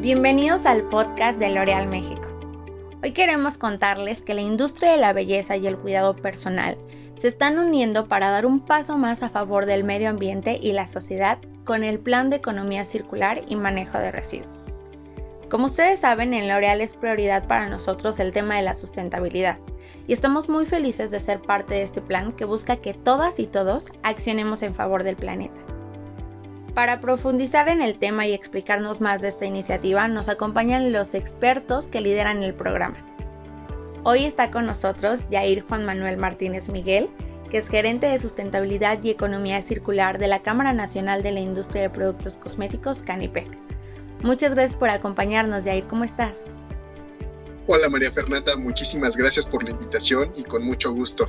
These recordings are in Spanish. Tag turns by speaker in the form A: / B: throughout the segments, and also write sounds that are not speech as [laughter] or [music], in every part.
A: Bienvenidos al podcast de L'Oreal México. Hoy queremos contarles que la industria de la belleza y el cuidado personal se están uniendo para dar un paso más a favor del medio ambiente y la sociedad con el Plan de Economía Circular y Manejo de Residuos. Como ustedes saben, en L'Oreal es prioridad para nosotros el tema de la sustentabilidad y estamos muy felices de ser parte de este plan que busca que todas y todos accionemos en favor del planeta. Para profundizar en el tema y explicarnos más de esta iniciativa, nos acompañan los expertos que lideran el programa. Hoy está con nosotros Jair Juan Manuel Martínez Miguel, que es gerente de sustentabilidad y economía circular de la Cámara Nacional de la Industria de Productos Cosméticos, Canipec. Muchas gracias por acompañarnos, Jair. ¿Cómo estás?
B: Hola María Fernanda, muchísimas gracias por la invitación y con mucho gusto.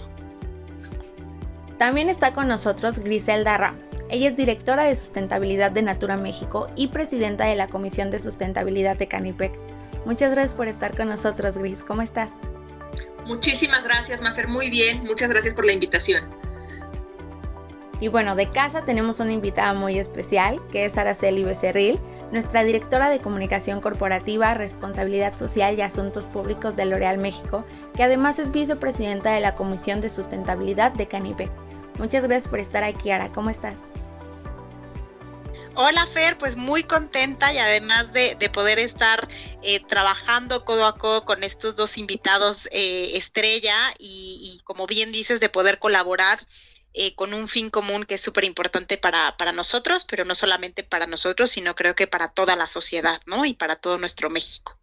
A: También está con nosotros Griselda Ramos. Ella es directora de sustentabilidad de Natura México y presidenta de la Comisión de Sustentabilidad de Canipec. Muchas gracias por estar con nosotros, Gris. ¿Cómo estás?
C: Muchísimas gracias, Mafer. Muy bien. Muchas gracias por la invitación.
A: Y bueno, de casa tenemos una invitada muy especial, que es Araceli Becerril, nuestra directora de Comunicación Corporativa, Responsabilidad Social y Asuntos Públicos de L'Oreal México, que además es vicepresidenta de la Comisión de Sustentabilidad de Canipec. Muchas gracias por estar aquí, Ara. ¿Cómo estás?
D: Hola Fer, pues muy contenta y además de, poder estar eh, trabajando codo a codo con estos dos invitados eh, estrella y, como bien dices, de poder colaborar eh, con un fin común que es súper importante para, para, nosotros, pero no solamente para nosotros, sino creo que para toda la sociedad, ¿no? Y para todo nuestro México.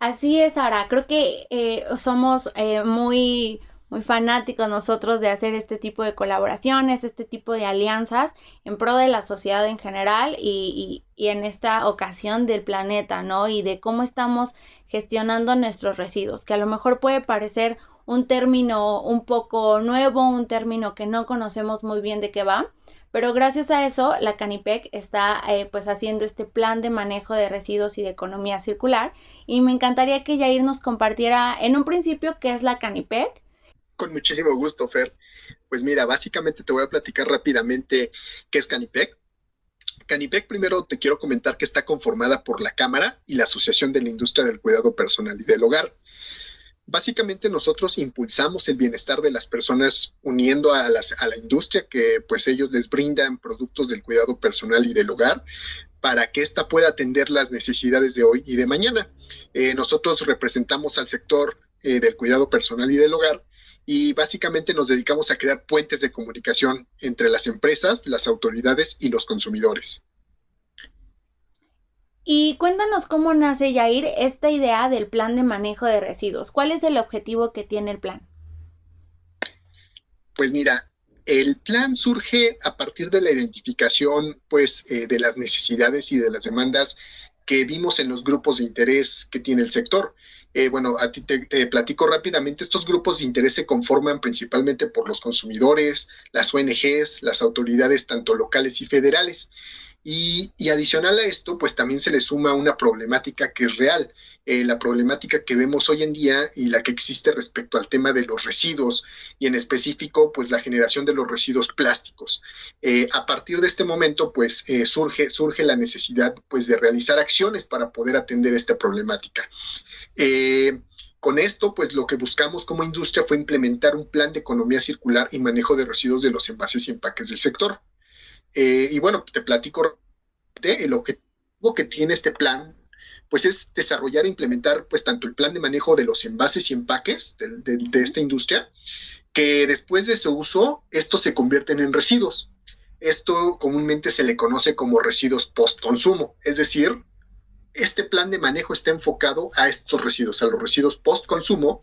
A: Así es, Sara. Creo que somos muy muy fanáticos nosotros de hacer este tipo de colaboraciones, este tipo de alianzas en pro de la sociedad en general y, y, en esta ocasión del planeta, ¿no? Y de cómo estamos gestionando nuestros residuos, que a lo mejor puede parecer un término un poco nuevo, un término que no conocemos muy bien de qué va, pero gracias a eso la Canipec está eh, pues haciendo este plan de manejo de residuos y de economía circular y me encantaría que Yair nos compartiera en un principio qué es la Canipec,
B: con muchísimo gusto, Fer. Pues mira, básicamente te voy a platicar rápidamente qué es Canipec. Canipec, primero te quiero comentar que está conformada por la Cámara y la Asociación de la Industria del Cuidado Personal y del Hogar. Básicamente nosotros impulsamos el bienestar de las personas uniendo a, la industria que pues ellos les brindan productos del cuidado personal y del hogar para que ésta pueda atender las necesidades de hoy y de mañana. Eh, nosotros representamos al sector eh, del cuidado personal y del hogar y básicamente nos dedicamos a crear puentes de comunicación entre las empresas, las autoridades y los consumidores.
A: Y cuéntanos cómo nace, Yair, esta idea del plan de manejo de residuos. ¿Cuál es el objetivo que tiene el plan?
B: Pues mira, el plan surge a partir de la identificación pues, eh, de las necesidades y de las demandas que vimos en los grupos de interés que tiene el sector. Eh, bueno, a ti te, platico rápidamente, estos grupos de interés se conforman principalmente por los consumidores, las ONGs, las autoridades tanto locales y federales. Y, adicional a esto, pues también se le suma una problemática que es real, eh, la problemática que vemos hoy en día y la que existe respecto al tema de los residuos y en específico, pues la generación de los residuos plásticos. Eh, a partir de este momento, pues surge, surge la necesidad, pues de realizar acciones para poder atender esta problemática. Eh, con esto, pues lo que buscamos como industria fue implementar un plan de economía circular y manejo de residuos de los envases y empaques del sector. Eh, y bueno, te platico el objetivo que tiene este plan, pues es desarrollar e implementar pues tanto el plan de manejo de los envases y empaques de, de esta industria, que después de su uso, estos se convierten en residuos. Esto comúnmente se le conoce como residuos post-consumo, es decir, este plan de manejo está enfocado a estos residuos, a los residuos post-consumo.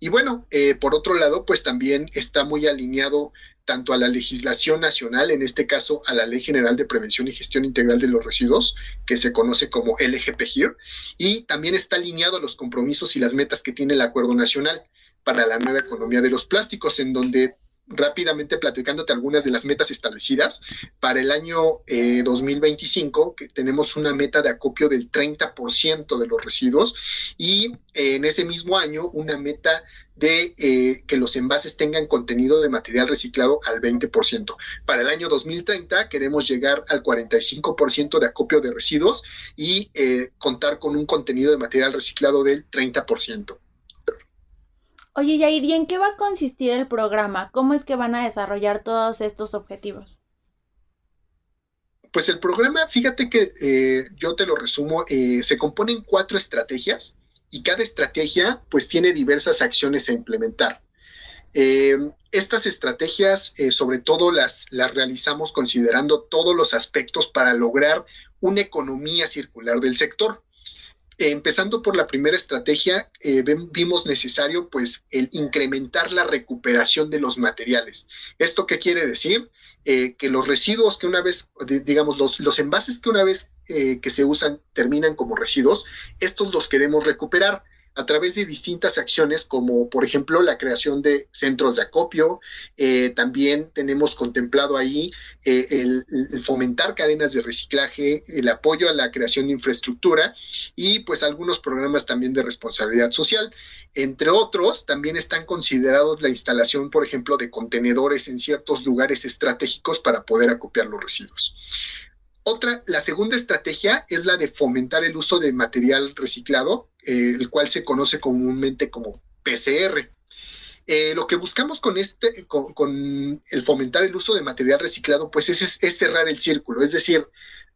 B: Y bueno, eh, por otro lado, pues también está muy alineado tanto a la legislación nacional, en este caso a la Ley General de Prevención y Gestión Integral de los Residuos, que se conoce como LGPGIR, y también está alineado a los compromisos y las metas que tiene el Acuerdo Nacional para la Nueva Economía de los Plásticos, en donde rápidamente platicándote algunas de las metas establecidas. Para el año 2025, que tenemos una meta de acopio del 30% de los residuos y en ese mismo año una meta de eh, que los envases tengan contenido de material reciclado al 20%. Para el año 2030 queremos llegar al 45% de acopio de residuos y eh, contar con un contenido de material reciclado del 30%.
A: Oye, Yair, ¿y en qué va a consistir el programa? ¿Cómo es que van a desarrollar todos estos objetivos?
B: Pues el programa, fíjate que eh, yo te lo resumo, se compone en cuatro estrategias y cada estrategia pues tiene diversas acciones a implementar. Eh, estas estrategias eh, sobre todo las, las realizamos considerando todos los aspectos para lograr una economía circular del sector. Empezando por la primera estrategia, eh, vimos necesario pues el incrementar la recuperación de los materiales. ¿Esto qué quiere decir? Eh, que los residuos que una vez, digamos, los, los envases que una vez eh, que se usan terminan como residuos, estos los queremos recuperar a través de distintas acciones, como por ejemplo la creación de centros de acopio. Eh, también tenemos contemplado ahí eh, el, fomentar cadenas de reciclaje, el apoyo a la creación de infraestructura y pues algunos programas también de responsabilidad social. Entre otros, también están considerados la instalación, por ejemplo, de contenedores en ciertos lugares estratégicos para poder acopiar los residuos. Otra, la segunda estrategia es la de fomentar el uso de material reciclado, eh, el cual se conoce comúnmente como PCR. Eh, lo que buscamos con este, con, el fomentar el uso de material reciclado, pues es, es, cerrar el círculo, es decir,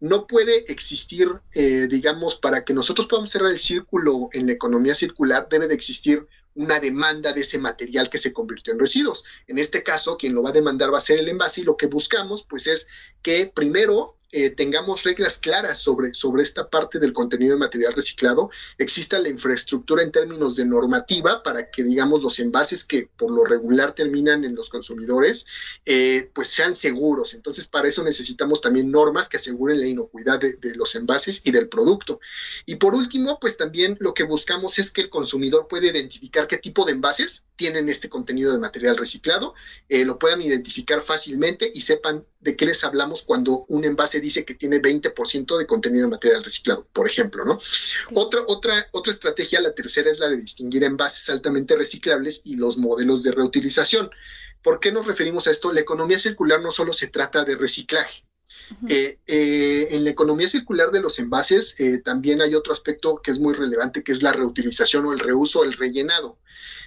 B: no puede existir, eh, digamos, para que nosotros podamos cerrar el círculo en la economía circular, debe de existir una demanda de ese material que se convirtió en residuos. En este caso, quien lo va a demandar va a ser el envase y lo que buscamos, pues, es que primero eh, tengamos reglas claras sobre, sobre esta parte del contenido de material reciclado, exista la infraestructura en términos de normativa para que, digamos, los envases que por lo regular terminan en los consumidores, eh, pues sean seguros. Entonces, para eso necesitamos también normas que aseguren la inocuidad de, los envases y del producto. Y por último, pues también lo que buscamos es que el consumidor pueda identificar qué tipo de envases tienen este contenido de material reciclado, eh, lo puedan identificar fácilmente y sepan de qué les hablamos cuando un envase dice que tiene 20% de contenido de material reciclado, por ejemplo, ¿no? Otra, otra, otra estrategia, la tercera, es la de distinguir envases altamente reciclables y los modelos de reutilización. ¿Por qué nos referimos a esto? La economía circular no solo se trata de reciclaje. Eh, eh, en la economía circular de los envases eh, también hay otro aspecto que es muy relevante, que es la reutilización o el reuso, el rellenado.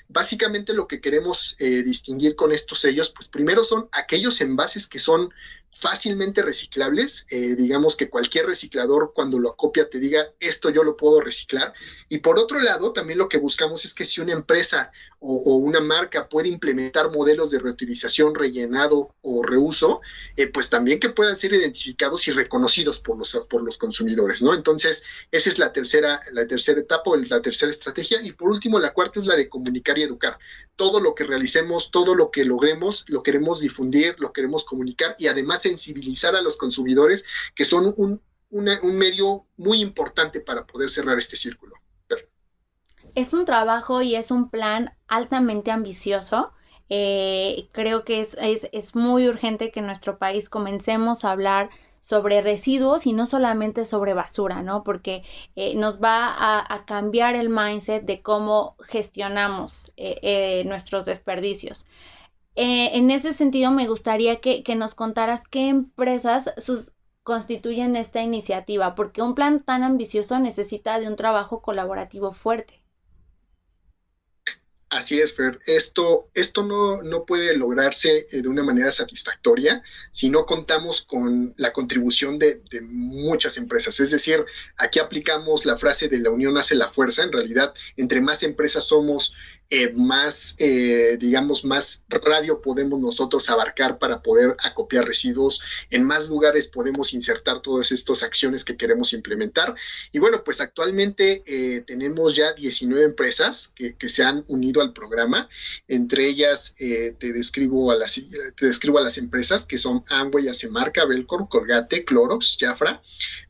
B: Básicamente lo que queremos distinguir con estos sellos, pues primero son aquellos envases que son fácilmente reciclables, eh, digamos que cualquier reciclador cuando lo acopia te diga esto yo lo puedo reciclar. Y por otro lado, también lo que buscamos es que si una empresa o, una marca puede implementar modelos de reutilización, rellenado o reuso, eh, pues también que puedan ser identificados y reconocidos por los, por los consumidores, ¿no? Entonces, esa es la tercera, la tercera etapa la tercera estrategia. Y por último, la cuarta es la de comunicar y educar. Todo lo que realicemos, todo lo que logremos, lo queremos difundir, lo queremos comunicar y además sensibilizar a los consumidores, que son un, un medio muy importante para poder cerrar este círculo.
A: Es un trabajo y es un plan altamente ambicioso. Eh, creo que es, es, es, muy urgente que en nuestro país comencemos a hablar sobre residuos y no solamente sobre basura, ¿no? Porque eh, nos va a, cambiar el mindset de cómo gestionamos eh, nuestros desperdicios. En ese sentido, me gustaría que, nos contaras qué empresas constituyen esta iniciativa, porque un plan tan ambicioso necesita de un trabajo colaborativo fuerte.
B: Así es, Fer. Esto, esto no, no, puede lograrse eh, de una manera satisfactoria si no contamos con la contribución de, de, muchas empresas. Es decir, aquí aplicamos la frase de la unión hace la fuerza. En realidad, entre más empresas somos, eh, más, eh, digamos, más radio podemos nosotros abarcar para poder acopiar residuos, en más lugares podemos insertar todas estas acciones que queremos implementar. Y bueno, pues actualmente eh, tenemos ya 19 empresas que, se han unido al programa, entre ellas te, describo a las, te describo a las empresas que son Amway, Acemarca, Belcor, Colgate, Clorox, Jafra,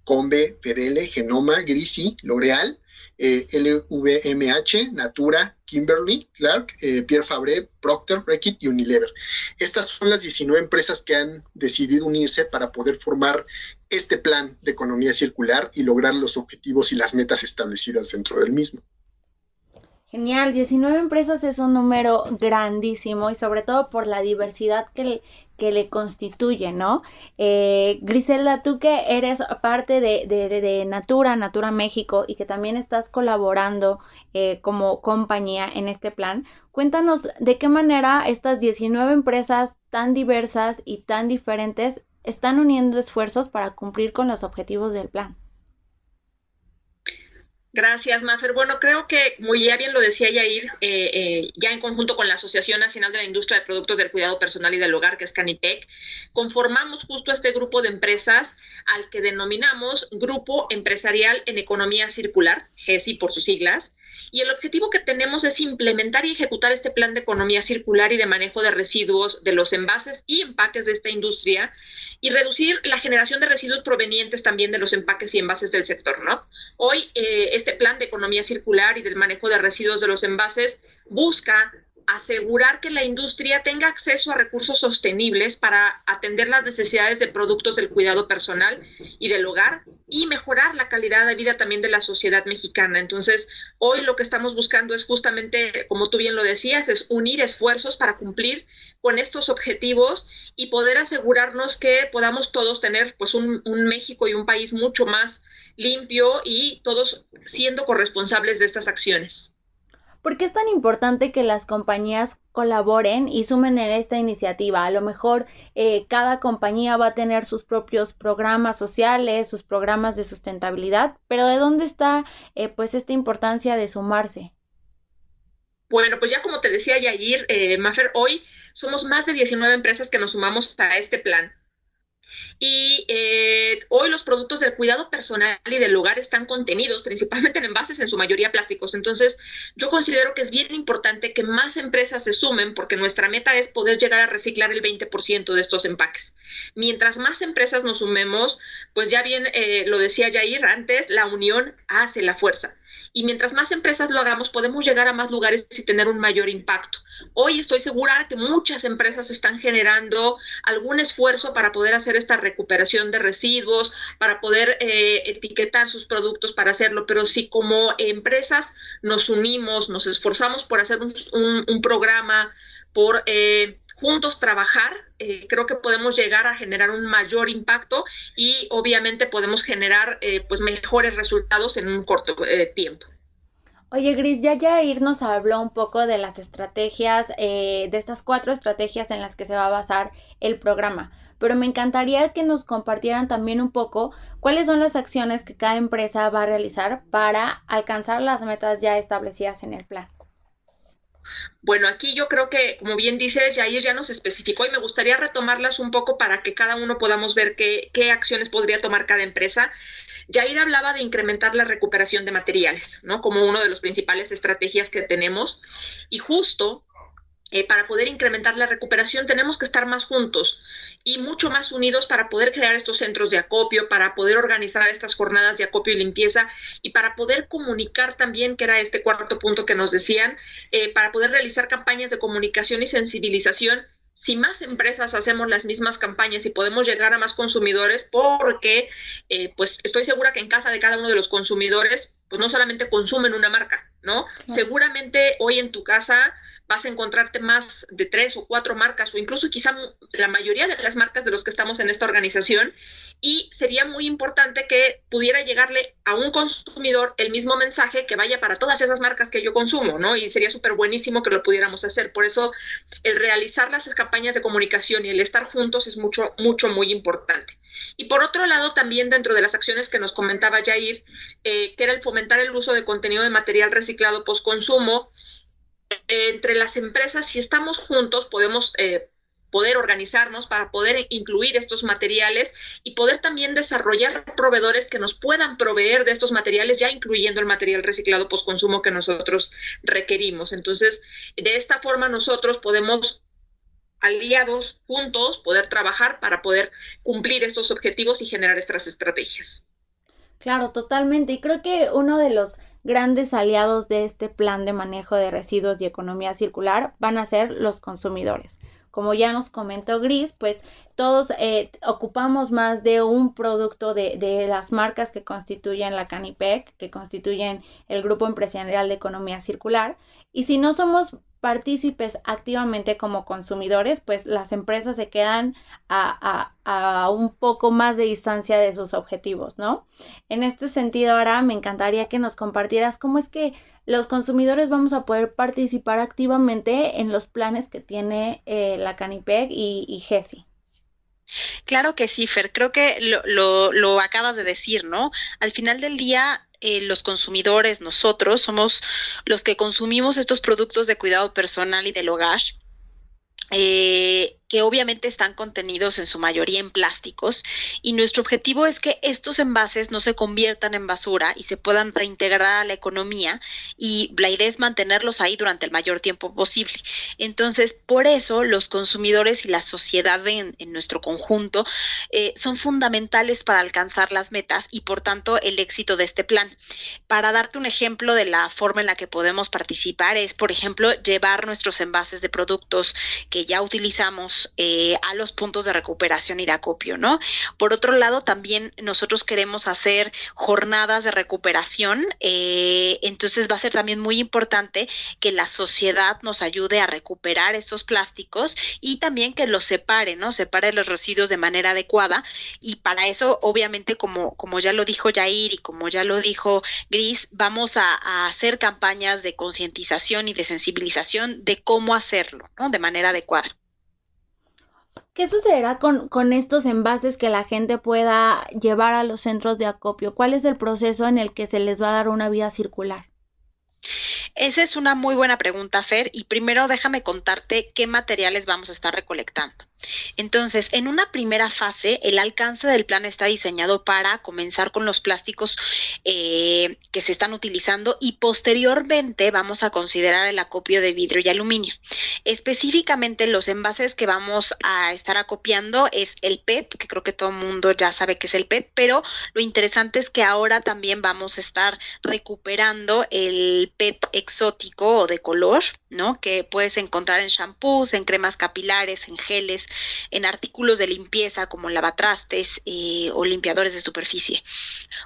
B: Combe, Fedele, Genoma, Grisi, L'Oreal, eh, LVMH, Natura, Kimberly, Clark, eh, Pierre Fabre, Procter, Reckitt y Unilever. Estas son las 19 empresas que han decidido unirse para poder formar este plan de economía circular y lograr los objetivos y las metas establecidas dentro del mismo.
A: Genial, 19 empresas es un número grandísimo y sobre todo por la diversidad que le, que le constituye, ¿no? Eh, Griselda, tú que eres parte de, de, Natura, Natura México y que también estás colaborando eh, como compañía en este plan, cuéntanos de qué manera estas 19 empresas tan diversas y tan diferentes están uniendo esfuerzos para cumplir con los objetivos del plan.
C: Gracias, Mafer. Bueno, creo que, muy bien lo decía Yair, eh, eh, ya en conjunto con la Asociación Nacional de la Industria de Productos del Cuidado Personal y del Hogar, que es Canipec, conformamos justo este grupo de empresas al que denominamos Grupo Empresarial en Economía Circular, GESI por sus siglas, y el objetivo que tenemos es implementar y ejecutar este plan de economía circular y de manejo de residuos de los envases y empaques de esta industria y reducir la generación de residuos provenientes también de los empaques y envases del sector, ¿no? Hoy eh, este plan de economía circular y del manejo de residuos de los envases busca asegurar que la industria tenga acceso a recursos sostenibles para atender las necesidades de productos del cuidado personal y del hogar y mejorar la calidad de vida también de la sociedad mexicana. Entonces, hoy lo que estamos buscando es justamente, como tú bien lo decías, es unir esfuerzos para cumplir con estos objetivos y poder asegurarnos que podamos todos tener pues un, un México y un país mucho más limpio y todos siendo corresponsables de estas acciones.
A: ¿Por qué es tan importante que las compañías colaboren y sumen en esta iniciativa? A lo mejor eh, cada compañía va a tener sus propios programas sociales, sus programas de sustentabilidad, pero ¿de dónde está eh, pues esta importancia de sumarse?
C: Bueno, pues ya como te decía Yair, eh, Mafer, hoy somos más de 19 empresas que nos sumamos a este plan. Y eh, hoy los productos del cuidado personal y del hogar están contenidos principalmente en envases, en su mayoría plásticos. Entonces, yo considero que es bien importante que más empresas se sumen porque nuestra meta es poder llegar a reciclar el 20% de estos empaques. Mientras más empresas nos sumemos, pues ya bien eh, lo decía Jair antes, la unión hace la fuerza. Y mientras más empresas lo hagamos, podemos llegar a más lugares y tener un mayor impacto. Hoy estoy segura que muchas empresas están generando algún esfuerzo para poder hacer esta recuperación de residuos, para poder eh, etiquetar sus productos para hacerlo, pero si como empresas nos unimos, nos esforzamos por hacer un, programa, por... Eh, juntos trabajar, eh, creo que podemos llegar a generar un mayor impacto y obviamente podemos generar pues mejores resultados en un corto tiempo.
A: Oye, Gris, ya Jair nos habló un poco de las estrategias, de estas cuatro estrategias en las que se va a basar el programa pero me encantaría que nos compartieran también un poco cuáles son las acciones que cada empresa va a realizar para alcanzar las metas ya establecidas en el plan.
C: Bueno, aquí yo creo que, como bien dices, Jair ya nos especificó y me gustaría retomarlas un poco para que cada uno podamos ver qué, qué acciones podría tomar cada empresa. Jair hablaba de incrementar la recuperación de materiales, ¿no? Como una de las principales estrategias que tenemos. Y justo eh, para poder incrementar la recuperación tenemos que estar más juntos y mucho más unidos para poder crear estos centros de acopio, para poder organizar estas jornadas de acopio y limpieza y para poder comunicar también, que era este cuarto punto que nos decían, eh, para poder realizar campañas de comunicación y sensibilización si más empresas hacemos las mismas campañas y podemos llegar a más consumidores, porque eh, pues estoy segura que en casa de cada uno de los consumidores, pues no solamente consumen una marca, ¿no? Seguramente hoy en tu casa vas a encontrarte más de tres o cuatro marcas o incluso quizá la mayoría de las marcas de los que estamos en esta organización y sería muy importante que pudiera llegarle a un consumidor el mismo mensaje que vaya para todas esas marcas que yo consumo, ¿no? Y sería súper buenísimo que lo pudiéramos hacer. Por eso el realizar las campañas de comunicación y el estar juntos es mucho, mucho, muy importante. Y por otro lado, también dentro de las acciones que nos comentaba Jair, eh, que era el fomentar el uso de contenido de material reciclado post-consumo, entre las empresas, si estamos juntos, podemos eh, poder organizarnos para poder incluir estos materiales y poder también desarrollar proveedores que nos puedan proveer de estos materiales, ya incluyendo el material reciclado post-consumo que nosotros requerimos. Entonces, de esta forma nosotros podemos aliados juntos poder trabajar para poder cumplir estos objetivos y generar estas estrategias.
A: Claro, totalmente. Y creo que uno de los grandes aliados de este plan de manejo de residuos y economía circular van a ser los consumidores. Como ya nos comentó Gris, pues todos eh, ocupamos más de un producto de, de, las marcas que constituyen la Canipec, que constituyen el Grupo Empresarial de Economía Circular. Y si no somos partícipes activamente como consumidores, pues las empresas se quedan a, a, un poco más de distancia de sus objetivos, ¿no? En este sentido, ahora me encantaría que nos compartieras cómo es que los consumidores vamos a poder participar activamente en los planes que tiene eh, la Canipeg y, y GESI.
D: Claro que sí, Fer, creo que lo, lo, lo, acabas de decir, ¿no? Al final del día, eh, los consumidores, nosotros, somos los que consumimos estos productos de cuidado personal y del hogar. Eh, que obviamente están contenidos en su mayoría en plásticos y nuestro objetivo es que estos envases no se conviertan en basura y se puedan reintegrar a la economía y la idea es mantenerlos ahí durante el mayor tiempo posible. Entonces, por eso los consumidores y la sociedad en, nuestro conjunto eh, son fundamentales para alcanzar las metas y por tanto el éxito de este plan. Para darte un ejemplo de la forma en la que podemos participar es, por ejemplo, llevar nuestros envases de productos que ya utilizamos eh, a los puntos de recuperación y de acopio, ¿no? Por otro lado, también nosotros queremos hacer jornadas de recuperación, eh, entonces va a ser también muy importante que la sociedad nos ayude a recuperar estos plásticos y también que los separe, ¿no? Separe los residuos de manera adecuada y para eso, obviamente, como, como ya lo dijo Jair y como ya lo dijo Gris, vamos a, a hacer campañas de concientización y de sensibilización de cómo hacerlo, ¿no? De manera adecuada.
A: ¿Qué sucederá con, con, estos envases que la gente pueda llevar a los centros de acopio? ¿Cuál es el proceso en el que se les va a dar una vida circular?
D: Esa es una muy buena pregunta, Fer, y primero déjame contarte qué materiales vamos a estar recolectando. Entonces, en una primera fase, el alcance del plan está diseñado para comenzar con los plásticos eh, que se están utilizando y posteriormente vamos a considerar el acopio de vidrio y aluminio. Específicamente, los envases que vamos a estar acopiando es el PET, que creo que todo el mundo ya sabe que es el PET, pero lo interesante es que ahora también vamos a estar recuperando el PET exótico o de color, ¿no? Que puedes encontrar en shampoos, en cremas capilares, en geles, en artículos de limpieza como lavatrastes eh, o limpiadores de superficie.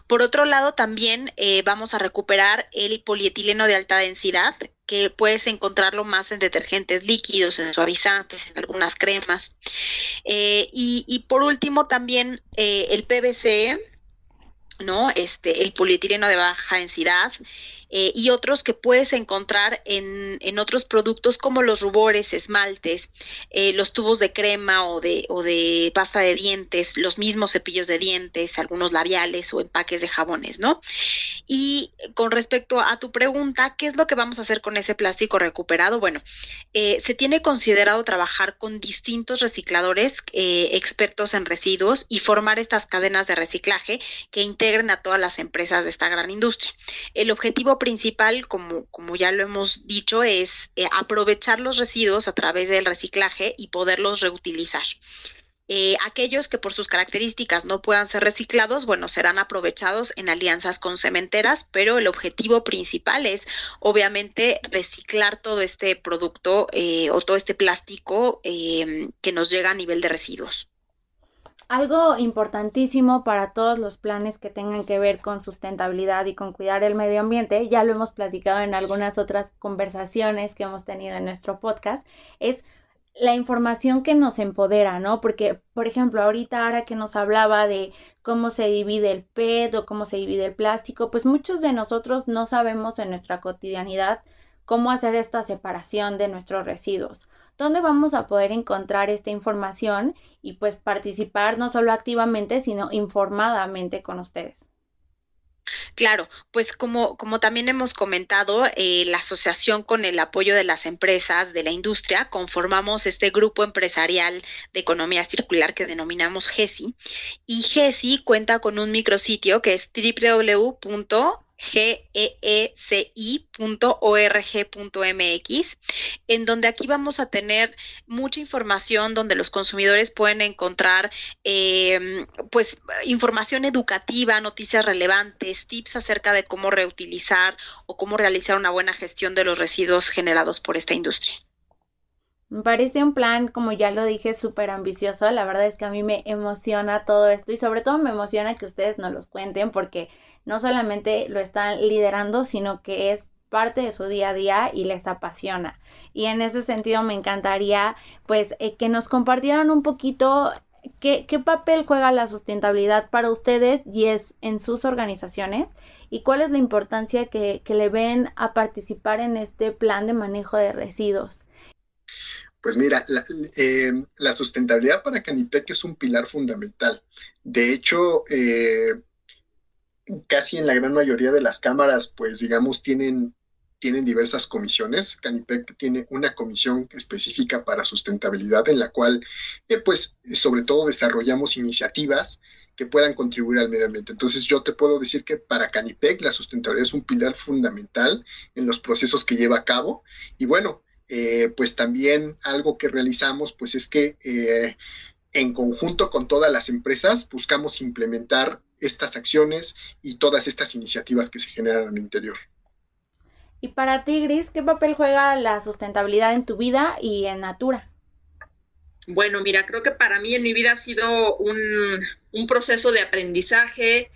D: Por otro lado, también eh, vamos a recuperar el polietileno de alta densidad, que puedes encontrarlo más en detergentes líquidos, en suavizantes, en algunas cremas. Eh, y, por último, también el PVC, ¿no? Este, el polietileno de baja densidad eh, y otros que puedes encontrar en, en, otros productos como los rubores, esmaltes, eh, los tubos de crema o de, o de pasta de dientes, los mismos cepillos de dientes, algunos labiales o empaques de jabones, ¿no? Y con respecto a tu pregunta, ¿qué es lo que vamos a hacer con ese plástico recuperado? Bueno, eh, se tiene considerado trabajar con distintos recicladores expertos en residuos y formar estas cadenas de reciclaje que integren a todas las empresas de esta gran industria. El objetivo principal, como, como ya lo hemos dicho, es eh, aprovechar los residuos a través del reciclaje y poderlos reutilizar. Eh, aquellos que por sus características no puedan ser reciclados, bueno, serán aprovechados en alianzas con cementeras, pero el objetivo principal es obviamente reciclar todo este producto eh, o todo este plástico que nos llega a nivel de residuos.
A: Algo importantísimo para todos los planes que tengan que ver con sustentabilidad y con cuidar el medio ambiente, ya lo hemos platicado en algunas otras conversaciones que hemos tenido en nuestro podcast, es la información que nos empodera, ¿no? Porque, por ejemplo, ahorita ahora que nos hablaba de cómo se divide el PET o cómo se divide el plástico, pues muchos de nosotros no sabemos en nuestra cotidianidad cómo hacer esta separación de nuestros residuos dónde vamos a poder encontrar esta información y pues participar no solo activamente, sino informadamente con ustedes.
D: Claro, pues como, como también hemos comentado, eh, la asociación con el apoyo de las empresas de la industria, conformamos este grupo empresarial de economía circular que denominamos GESI. Y GESI cuenta con un micrositio que es www geeci.org.mx, en donde aquí vamos a tener mucha información donde los consumidores pueden encontrar em, pues información educativa, noticias relevantes, tips acerca de cómo reutilizar o cómo realizar una buena gestión de los residuos generados por esta industria.
A: Me parece un plan, como ya lo dije, súper ambicioso. La verdad es que a mí me emociona todo esto y sobre todo me emociona que ustedes nos los cuenten porque no solamente lo están liderando, sino que es parte de su día a día y les apasiona. Y en ese sentido me encantaría pues eh, que nos compartieran un poquito qué, papel juega la sustentabilidad para ustedes y es en sus organizaciones y cuál es la importancia que, que le ven a participar en este plan de manejo de residuos.
B: Pues mira, eh, la, sustentabilidad para Canitec es un pilar fundamental. De hecho, eh, casi en la gran mayoría de las cámaras, pues digamos, tienen, tienen diversas comisiones. Canipec tiene una comisión específica para sustentabilidad en la cual, eh, pues, sobre todo desarrollamos iniciativas que puedan contribuir al medio ambiente. Entonces yo te puedo decir que para Canipec la sustentabilidad es un pilar fundamental en los procesos que lleva a cabo. Y bueno, eh, pues también algo que realizamos, pues es que eh, en conjunto con todas las empresas buscamos implementar estas acciones y todas estas iniciativas que se generan en el interior.
A: Y para ti, Gris, ¿qué papel juega la sustentabilidad en tu vida y en Natura?
C: Bueno, mira, creo que para mí en mi vida ha sido un, un proceso de aprendizaje,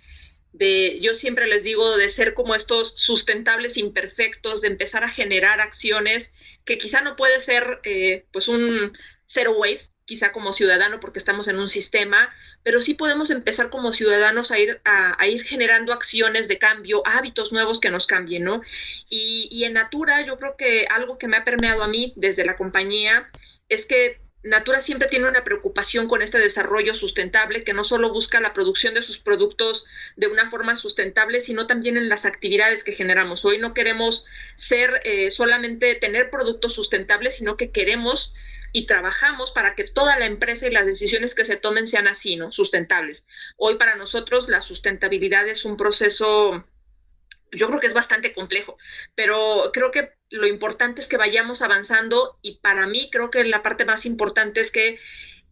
C: de, yo siempre les digo, de ser como estos sustentables imperfectos, de empezar a generar acciones que quizá no puede ser eh, pues un zero waste, quizá como ciudadano porque estamos en un sistema, pero sí podemos empezar como ciudadanos a ir, a, ir generando acciones de cambio, hábitos nuevos que nos cambien, ¿no? Y, y en Natura yo creo que algo que me ha permeado a mí desde la compañía es que Natura siempre tiene una preocupación con este desarrollo sustentable que no solo busca la producción de sus productos de una forma sustentable, sino también en las actividades que generamos. Hoy no queremos ser eh, solamente tener productos sustentables, sino que queremos y trabajamos para que toda la empresa y las decisiones que se tomen sean así, ¿no? Sustentables. Hoy para nosotros la sustentabilidad es un proceso yo creo que es bastante complejo, pero creo que lo importante es que vayamos avanzando y para mí creo que la parte más importante es que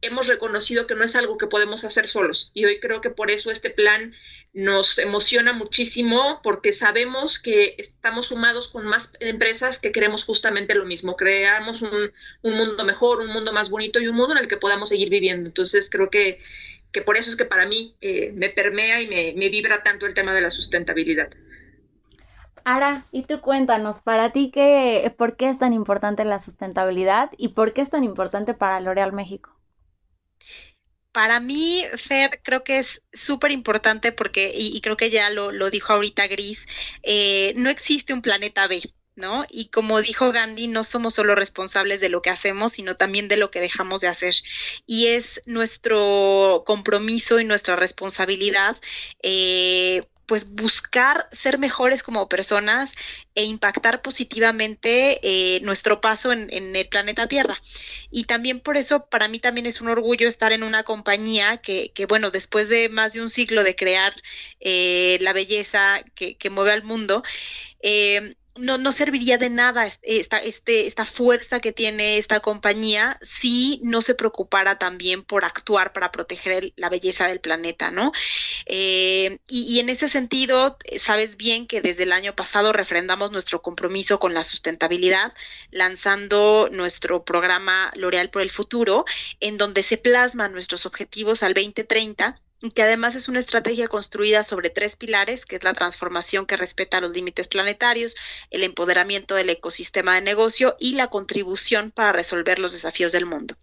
C: hemos reconocido que no es algo que podemos hacer solos y hoy creo que por eso este plan nos emociona muchísimo porque sabemos que estamos sumados con más empresas que queremos justamente lo mismo, creamos un, mundo mejor, un mundo más bonito y un mundo en el que podamos seguir viviendo. Entonces creo que, que por eso es que para mí eh, me permea y me, me vibra tanto el tema de la sustentabilidad.
A: Ara, y tú cuéntanos, para ti, qué, ¿por qué es tan importante la sustentabilidad y por qué es tan importante para L'Oreal México?
D: Para mí, Fer, creo que es súper importante porque, y, creo que ya lo, dijo ahorita Gris, eh, no existe un planeta B, ¿no? Y como dijo Gandhi, no somos solo responsables de lo que hacemos, sino también de lo que dejamos de hacer. Y es nuestro compromiso y nuestra responsabilidad eh, pues buscar ser mejores como personas e impactar positivamente eh, nuestro paso en, el planeta Tierra. Y también por eso para mí también es un orgullo estar en una compañía que, que bueno, después de más de un ciclo de crear eh, la belleza que, que, mueve al mundo, eh, no, no serviría de nada esta, este, esta fuerza que tiene esta compañía si no se preocupara también por actuar para proteger la belleza del planeta, ¿no? Eh, y, en ese sentido, sabes bien que desde el año pasado refrendamos nuestro compromiso con la sustentabilidad, lanzando nuestro programa L'Oreal por el Futuro, en donde se plasman nuestros objetivos al 2030 que además es una estrategia construida sobre tres pilares, que es la transformación que respeta los límites planetarios, el empoderamiento del ecosistema de negocio y la contribución para resolver los desafíos del mundo.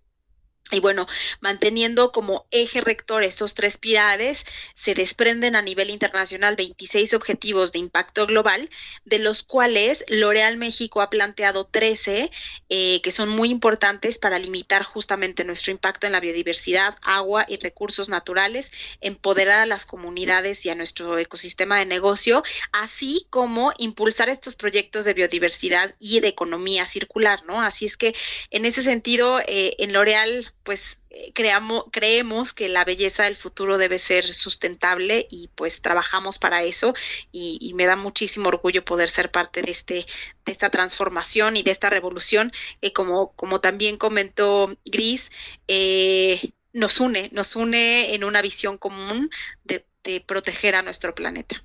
D: Y bueno, manteniendo como eje rector estos tres pilares, se desprenden a nivel internacional 26 objetivos de impacto global, de los cuales L'Oreal México ha planteado 13, eh, que son muy importantes para limitar justamente nuestro impacto en la biodiversidad, agua y recursos naturales, empoderar a las comunidades y a nuestro ecosistema de negocio, así como impulsar estos proyectos de biodiversidad y de economía circular, ¿no? Así es que en ese sentido, eh, en L'Oreal pues eh, creamos, creemos que la belleza del futuro debe ser sustentable y pues trabajamos para eso y, me da muchísimo orgullo poder ser parte de, este, de esta transformación y de esta revolución que como, como también comentó Gris, eh, nos une, nos une en una visión común de proteger a nuestro planeta.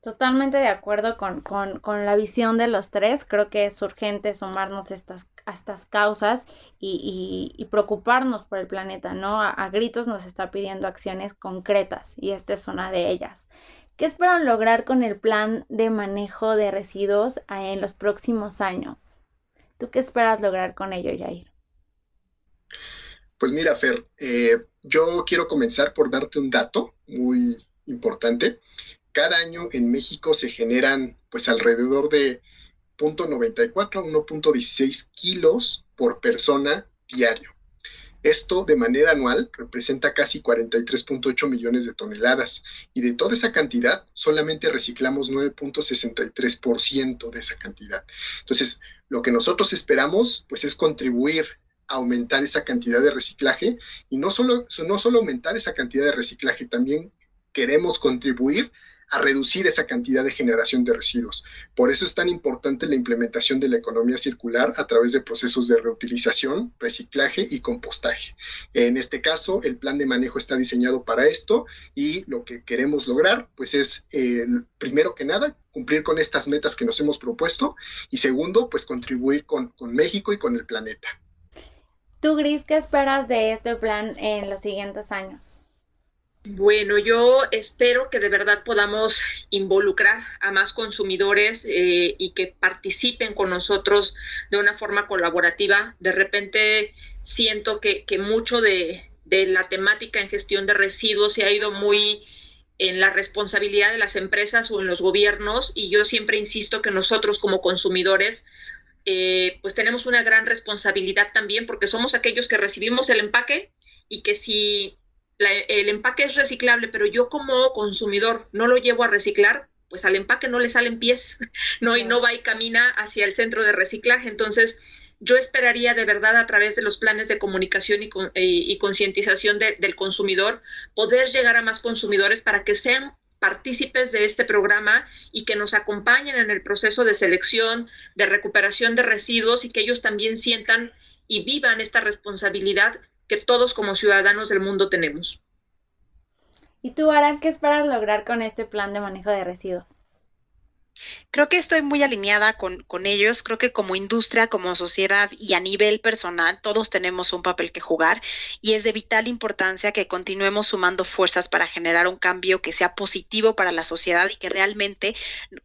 A: Totalmente de acuerdo con, la visión de los tres. Creo que es urgente sumarnos estas, a estas causas y, preocuparnos por el planeta, ¿no? A, gritos nos está pidiendo acciones concretas y esta es una de ellas. ¿Qué esperan lograr con el plan de manejo de residuos en los próximos años? ¿Tú qué esperas lograr con ello, Jair?
B: Pues mira, Fer, eh, yo quiero comenzar por darte un dato muy importante cada año en México se generan pues alrededor de 0.94 a 1.16 kilos por persona diario. Esto de manera anual representa casi 43.8 millones de toneladas y de toda esa cantidad solamente reciclamos 9.63% de esa cantidad. Entonces, lo que nosotros esperamos pues es contribuir a aumentar esa cantidad de reciclaje y no solo, no solo aumentar esa cantidad de reciclaje, también queremos contribuir a reducir esa cantidad de generación de residuos. Por eso es tan importante la implementación de la economía circular a través de procesos de reutilización, reciclaje y compostaje. En este caso, el plan de manejo está diseñado para esto y lo que queremos lograr, pues es, eh, primero que nada, cumplir con estas metas que nos hemos propuesto y segundo, pues contribuir con, con México y con el planeta.
A: Tú, Gris, ¿qué esperas de este plan en los siguientes años?
C: Bueno, yo espero que de verdad podamos involucrar a más consumidores eh, y que participen con nosotros de una forma colaborativa. De repente siento que, mucho de, la temática en gestión de residuos se ha ido muy en la responsabilidad de las empresas o en los gobiernos y yo siempre insisto que nosotros como consumidores eh, pues tenemos una gran responsabilidad también porque somos aquellos que recibimos el empaque y que si el empaque es reciclable, pero yo como consumidor no lo llevo a reciclar, pues al empaque no le salen pies, [laughs] no, y no va y camina hacia el centro de reciclaje. Entonces, yo esperaría de verdad a través de los planes de comunicación y, y, concientización del consumidor poder llegar a más consumidores para que sean partícipes de este programa y que nos acompañen en el proceso de selección, de recuperación de residuos y que ellos también sientan y vivan esta responsabilidad que todos como ciudadanos del mundo tenemos.
A: ¿Y tú, Aran, qué esperas lograr con este plan de manejo de residuos?
D: Creo que estoy muy alineada con, ellos, creo que como industria, como sociedad y a nivel personal, todos tenemos un papel que jugar y es de vital importancia que continuemos sumando fuerzas para generar un cambio que sea positivo para la sociedad y que realmente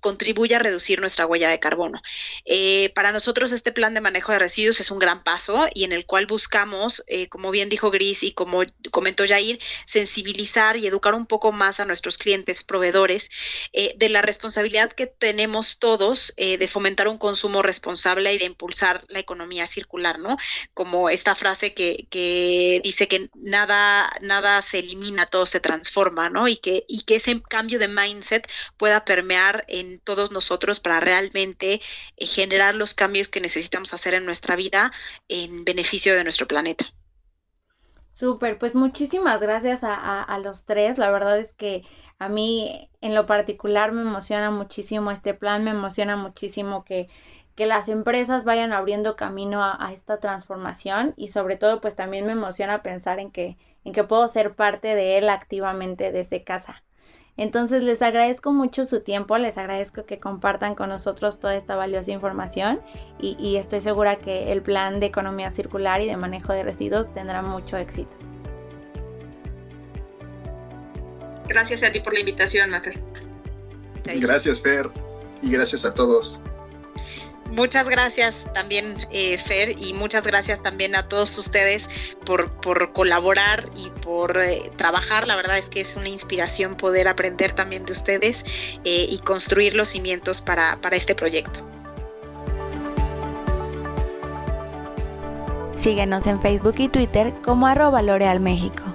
D: contribuya a reducir nuestra huella de carbono. Eh, para nosotros este plan de manejo de residuos es un gran paso y en el cual buscamos, eh, como bien dijo Gris y como comentó Jair, sensibilizar y educar un poco más a nuestros clientes, proveedores, eh, de la responsabilidad que tenemos todos eh, de fomentar un consumo responsable y de impulsar la economía circular, ¿no? Como esta frase que, que dice que nada, nada se elimina, todo se transforma, ¿no? Y que, y que ese cambio de mindset pueda permear en todos nosotros para realmente eh, generar los cambios que necesitamos hacer en nuestra vida en beneficio de nuestro planeta.
A: Súper, pues muchísimas gracias a, a, los tres. La verdad es que a mí en lo particular me emociona muchísimo este plan, me emociona muchísimo que, que las empresas vayan abriendo camino a, esta transformación y sobre todo pues también me emociona pensar en que, en que puedo ser parte de él activamente desde casa. Entonces les agradezco mucho su tiempo, les agradezco que compartan con nosotros toda esta valiosa información y, y estoy segura que el plan de economía circular y de manejo de residuos tendrá mucho éxito.
C: Gracias a ti por la invitación, Mafer.
B: Gracias, Fer, y gracias a todos.
D: Muchas gracias también, eh, Fer, y muchas gracias también a todos ustedes por, por colaborar y por eh, trabajar. La verdad es que es una inspiración poder aprender también de ustedes eh, y construir los cimientos para, para este proyecto.
A: Síguenos en Facebook y Twitter como arroba L'Oreal México.